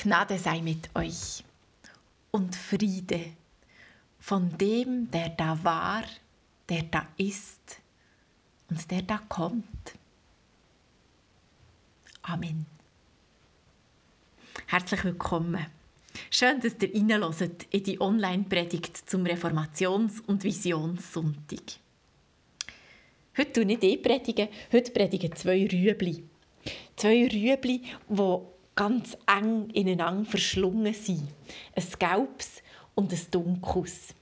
Gnade sei mit euch und Friede von dem, der da war, der da ist und der da kommt. Amen. Herzlich willkommen. Schön, dass ihr reinhört in die Online-Predigt zum Reformations- und Visionssonntag. Heute tue ich nicht predigen, heute predigen zwei Rüebli. Zwei Rüebli, die ganz eng ineinander verschlungen sind. Ein gelbes und ein dunkles.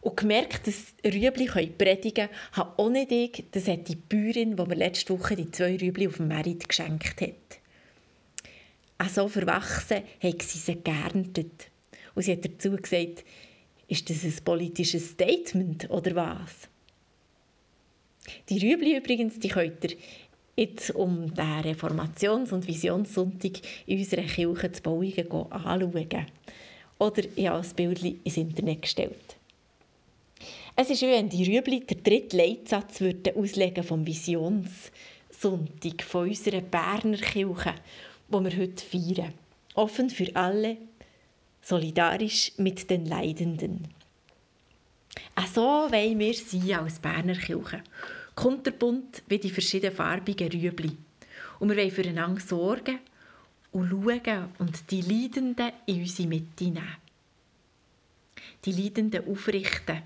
Und gemerkt, dass Rüebli predigen können, habe auch nicht ich, das hat die Bäuerin, die mir letzte Woche die zwei Rüebli auf dem Merit geschenkt hat. Auch so verwachsen haben sie sie geerntet. Und sie hat dazu gesagt, ist das ein politisches Statement oder was? Die Rüebli übrigens, die könnt ihr jetzt um den Reformations- und Visionssonntag in unserer Kirche zu Bauingen anschauen. Oder ich habe ein Bild ins Internet gestellt. Es ist wie wenn die Rüebli den dritten Leitsatz würden auslegen vom Visionssonntag von unserer Berner Kirche, wo wir heute feiern. Offen für alle, solidarisch mit den Leidenden. Auch so wollen wir sein als Berner Kirche kunterbunt wie die verschiedenen farbigen Rüebli. Und wir wollen füreinander sorgen und schauen und die Leidenden in unsere Mitte nehmen. Die Leidenden aufrichten.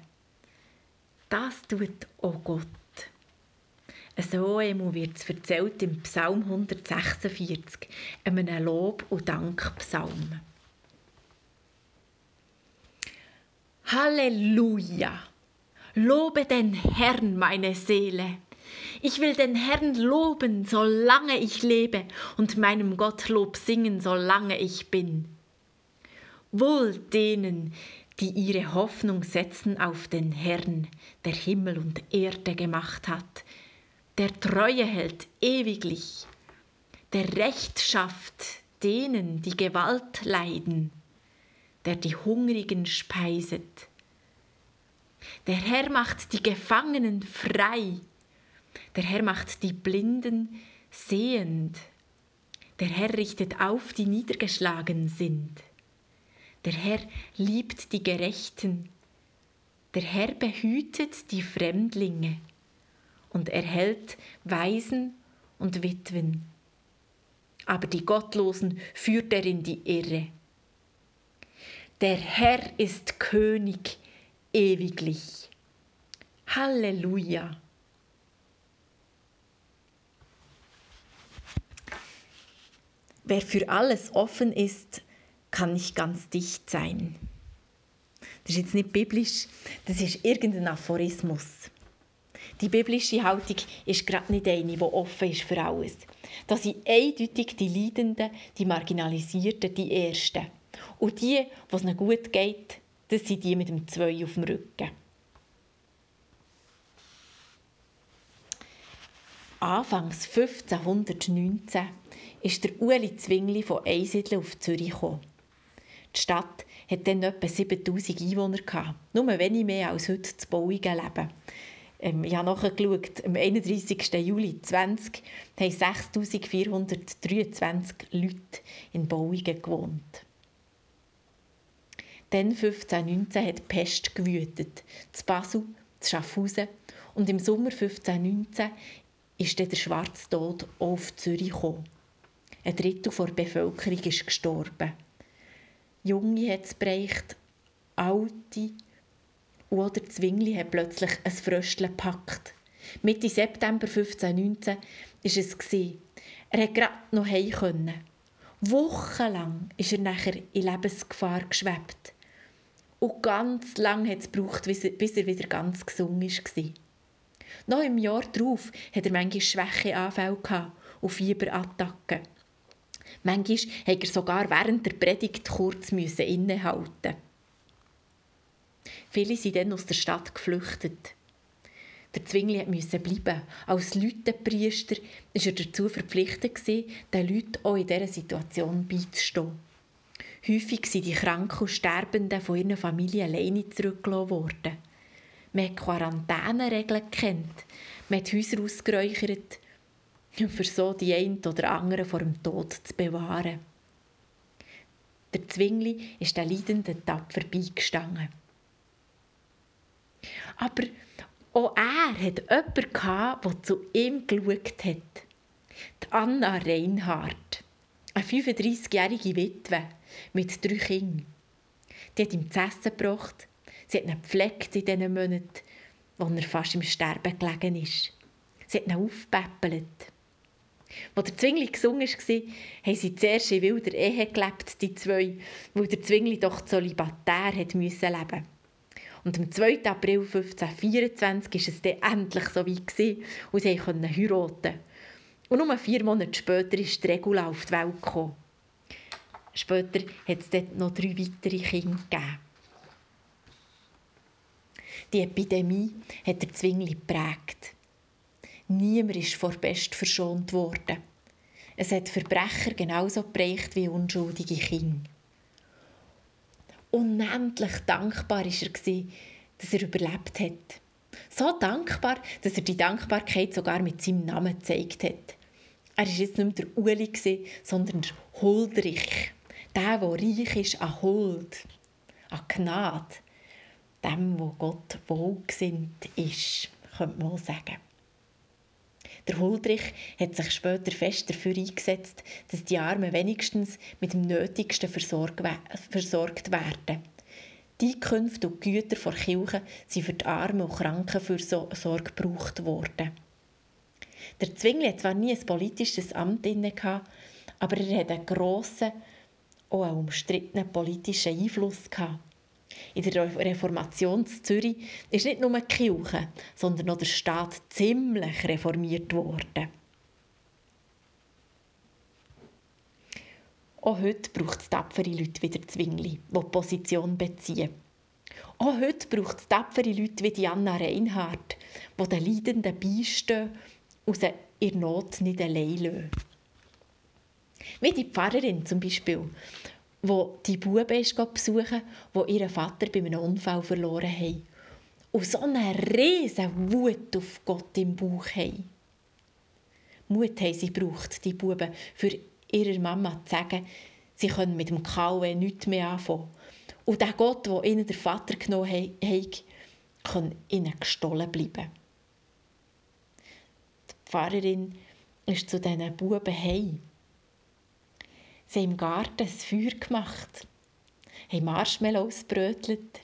Das tut auch Gott. So wird es erzählt im Psalm 146, einem Lob- und Dankpsalm. Halleluja! Lobe den Herrn, meine Seele. Ich will den Herrn loben, solange ich lebe, und meinem Gott Lob singen, solange ich bin. Wohl denen, die ihre Hoffnung setzen auf den Herrn, der Himmel und Erde gemacht hat, der Treue hält ewiglich, der Recht schafft denen, die Gewalt leiden, der die Hungrigen speiset, der Herr macht die Gefangenen frei. Der Herr macht die Blinden sehend. Der Herr richtet auf, die niedergeschlagen sind. Der Herr liebt die Gerechten. Der Herr behütet die Fremdlinge und erhält Waisen und Witwen. Aber die Gottlosen führt er in die Irre. Der Herr ist König ewiglich. Halleluja. Wer für alles offen ist, kann nicht ganz dicht sein. Das ist jetzt nicht biblisch, das ist irgendein Aphorismus. Die biblische Haltung ist gerade nicht eine, die offen ist für alles. Das sind eindeutig die Leidenden, die Marginalisierten, die Ersten. Und die, was ihnen gut geht, das sind die mit dem Zwei auf dem Rücken. Anfangs 1519 ist der Ueli Zwingli von Einsiedeln auf Zürich gekommen. Die Stadt hat dann etwa 7000 Einwohner gehabt. Nur wenig mehr als heute zu Bauingen leben. Ähm, ich habe nachgeschaut, am 31. Juli 20 haben 6423 Leute in Bauingen gewohnt. Dann 1519 hat die Pest gewütet, zu Basel, zu Schaffhausen und im Sommer 1519 ist dann der Schwarze Tod auf Zürich gekommen. Ein Drittel der Bevölkerung ist gestorben. Junge hat es bereicht, alte oder Zwingli hat plötzlich ein Fröstle gepackt. Mitte September 1519 war es. Er konnte gerade noch heim. Wochenlang ist er nachher in Lebensgefahr geschwebt. Und ganz lange hat es gebraucht, bis er wieder ganz gesund war. Noch im Jahr darauf hatte er manchmal Schwächeanfälle und Fieberattacken. Manchmal musste er sogar während der Predigt kurz innehalten. Viele sind dann aus der Stadt geflüchtet. Der Zwingli musste bleiben. Als Lütenpriester war er dazu verpflichtet, den Leuten auch in dieser Situation beizustehen. Häufig sind die Kranken und Sterbenden von ihren Familien alleine zurückgelassen worden. Man hat Quarantäneregeln gekannt, man hat Häuser ausgeräuchert, um so die einen oder anderen vor dem Tod zu bewahren. Der Zwingli ist der leidenden tapfer beigestanden. Aber auch er hatte jemanden, der zu ihm geschaut hat. Die Anna Reinhardt, eine 35-jährige Witwe mit drei Kindern. Die hat ihm zu essen gebracht, sie hat ihn gepflegt in diesen Monaten, wo er fast im Sterben gelegen ist. Sie hat ihn aufgepäppelt. Als der Zwingli gesungen war, haben sie zuerst in wilder Ehe gelebt, die zwei, weil der Zwingli doch zölibatär leben musste. Und am 2. April 1524 war es dann endlich so weit und sie konnten heiraten. Und nur vier Monate später ist Regula auf die Welt gekommen. Später hat es dort noch drei weitere Kinder gegeben. Die Epidemie hat der Zwingli geprägt. Niemand ist vor Pest verschont worden. Es hat Verbrecher genauso geprägt wie unschuldige Kinder unendlich dankbar war er, dass er überlebt hat. So dankbar, dass er die Dankbarkeit sogar mit seinem Namen gezeigt hat. Er war jetzt nicht mehr der Uli, sondern der Huldrich. Der, der reich ist an Huld, an Gnade. Dem, wo Gott wohlgesinnt ist, könnte man sagen. Der Huldrich hat sich später fest dafür eingesetzt, dass die Armen wenigstens mit dem Nötigsten versorgt werden. Die Einkünfte und Güter der Kirche sind für die Armen und Krankenfürsorge gebraucht worden. Der Zwingli hat zwar nie ein politisches Amt inne, aber er hat einen grossen, auch einen umstrittenen politischen Einfluss. In der Reformation in Zürich ist nicht nur die Kirche, sondern auch der Staat ziemlich reformiert worden. Auch heute braucht es tapfere Leute wie der Zwingli, die Position beziehen. Auch heute braucht es tapfere Leute wie die Anna Reinhardt, die den Leidenden beistehen sie in Not nicht allein lassen. Wie die Pfarrerin zum Beispiel, wo die Buben besuchen, wo ihren Vater bei einem Unfall verloren haben. Und so eine riesen Wut auf Gott im Bauch haben. Mut haben sie gebraucht, die Buben, für ihrer Mama zu sagen, sie können mit dem KW nichts mehr anfangen. Und der Gott, der ihnen der Vater genommen hat, kann ihnen gestohlen bleiben. Pfarrerin ist zu diesen Buben heim Sie haben im Garten ein Feuer gemacht, haben Marshmallows brötelt,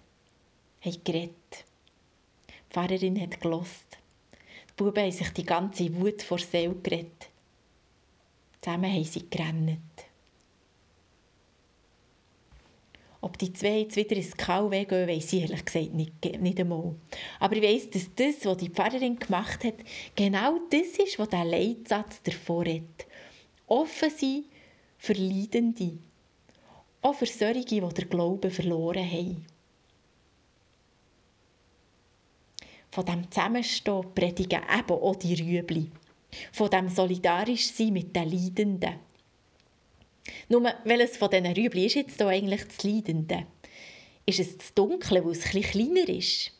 haben geredet. Die Pfarrerin hat gelost. Die Buben haben sich die ganze Wut vor Seele geredet. Zusammen haben sie gerannt. Ob die zwei jetzt wieder ins KW gehen, weiss ich ehrlich gesagt nicht, nicht einmal. Aber ich weiss, dass das, was die Pfarrerin gemacht hat, genau das ist, was der Leitsatz davor hat. Offen sein für Leidende, auch für solche, die den Glauben verloren haben. Von dem Zusammenstehen predigen eben auch die Rüebli. Von dem solidarisch sein mit den Leidenden. Nur, welches von diesen Rüebli ist jetzt hier eigentlich das Leidende? Ist es das Dunkle, weil es etwas kleiner ist?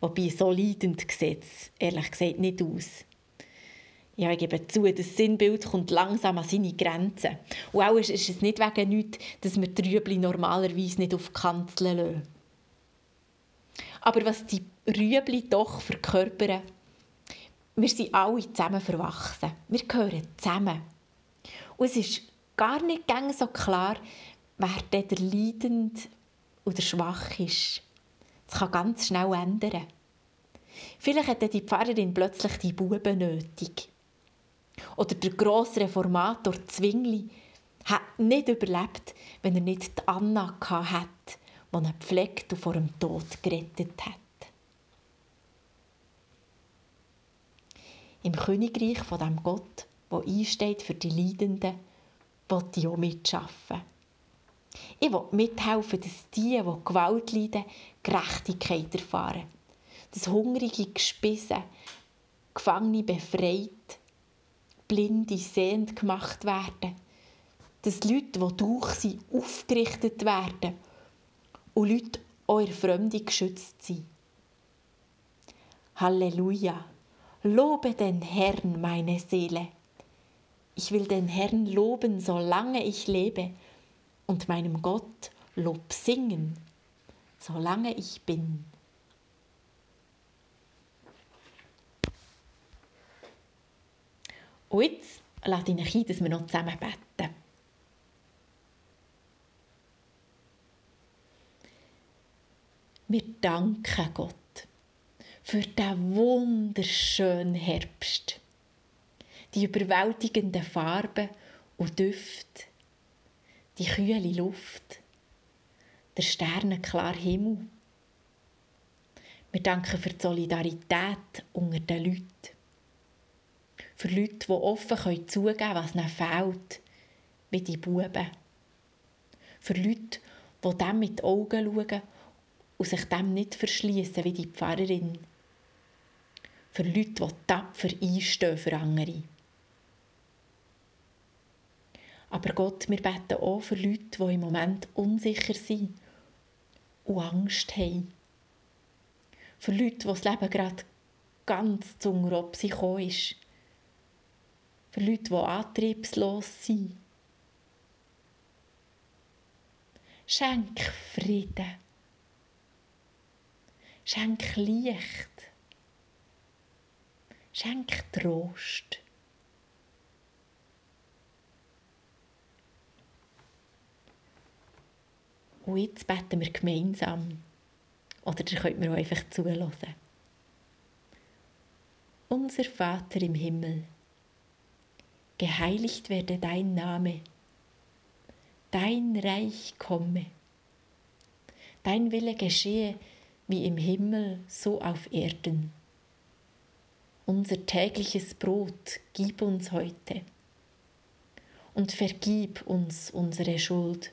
Wobei, so leidend sieht es ehrlich gesagt nicht aus. Ja, ich gebe zu, das Sinnbild kommt langsam an seine Grenzen. Und auch ist es nicht wegen nichts, dass wir die Rüebli normalerweise nicht auf die Kanzeln lassen. Aber was die Rüebli doch verkörpern, wir sind alle zusammen verwachsen. Wir gehören zusammen. Und es ist gar nicht so klar, wer der leidend oder schwach ist. Das kann ganz schnell ändern. Vielleicht hat die Pfarrerin plötzlich die Buben nötig. Oder der grosse Reformator Zwingli hat nicht überlebt, wenn er nicht die Anna hat, die ihn gepflegt und vor dem Tod gerettet hat. Im Königreich von dem Gott, der einsteht für die Leidenden, ich auch mitschaffen. Ich will mithelfen, dass die, die Gewalt leiden, Gerechtigkeit erfahren. Dass hungrige Gespisse, Gefangene befreit Blinde sehend gemacht werden. Dass Leute, die durch sind, aufgerichtet werden und Leute auch in Fremde geschützt sind. Halleluja! Lobe den Herrn, meine Seele. Ich will den Herrn loben, solange ich lebe. und meinem Gott Lob singen, solange ich bin. Und jetzt lade ich euch ein, dass wir noch zusammen beten. Wir danken Gott für diesen wunderschönen Herbst. Die überwältigenden Farben und Düfte, die kühle Luft, der sternenklare Himmel. Wir danken für die Solidarität unter den Leuten. Für Leute, die offen zugeben können, was ihnen fehlt, wie die Buben. Für Leute, die dem mit Augen schauen und sich dem nicht verschließen wie die Pfarrerin. Für Leute, die tapfer einstehen für andere. Aber Gott, wir beten auch für Leute, die im Moment unsicher sind und Angst haben. Für Leute, die das Leben gerade ganz zu ob sie gekommen ist. Für Leute, die antriebslos sind. Schenk Frieden. Schenk Licht. Schenk Trost. Und jetzt beten wir gemeinsam. Oder ihr könnt mir auch einfach zuhören. Unser Vater im Himmel, geheiligt werde dein Name, dein Reich komme, dein Wille geschehe wie im Himmel, so auf Erden. Unser tägliches Brot gib uns heute und vergib uns unsere Schuld,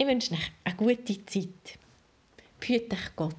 Ich wünsche euch eine gute Zeit. Behüte euch Gott.